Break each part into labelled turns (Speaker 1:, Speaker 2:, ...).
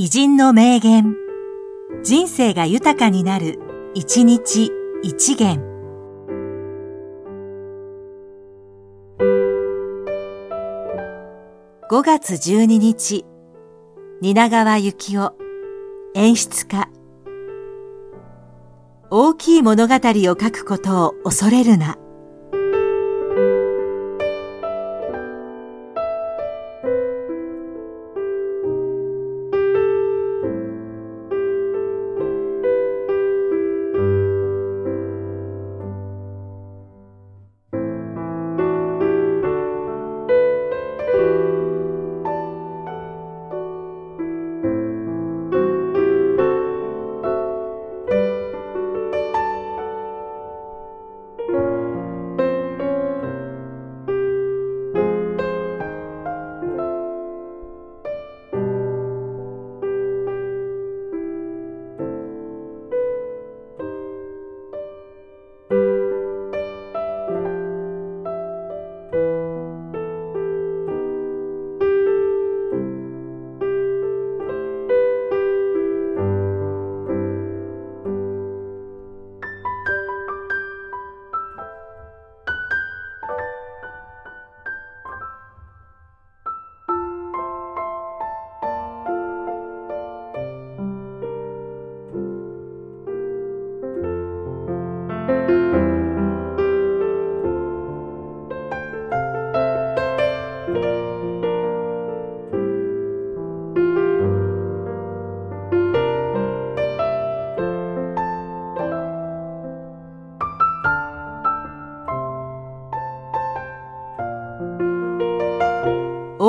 Speaker 1: 偉人の名言。人生が豊かになる、一日一元。5月12日、蜷川幸雄、演出家。大きい物語を書くことを恐れるな。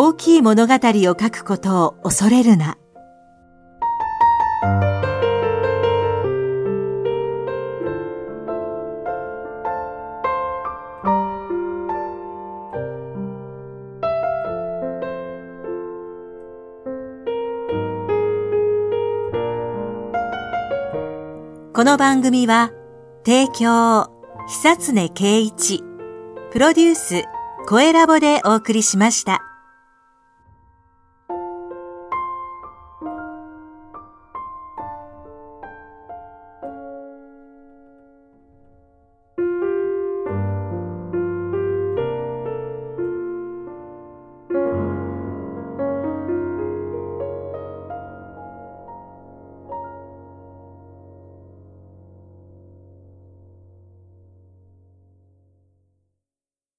Speaker 1: 大きい物語を書くことを恐れるな。この番組は、提供、久常圭一、プロデュース、声ラボでお送りしました。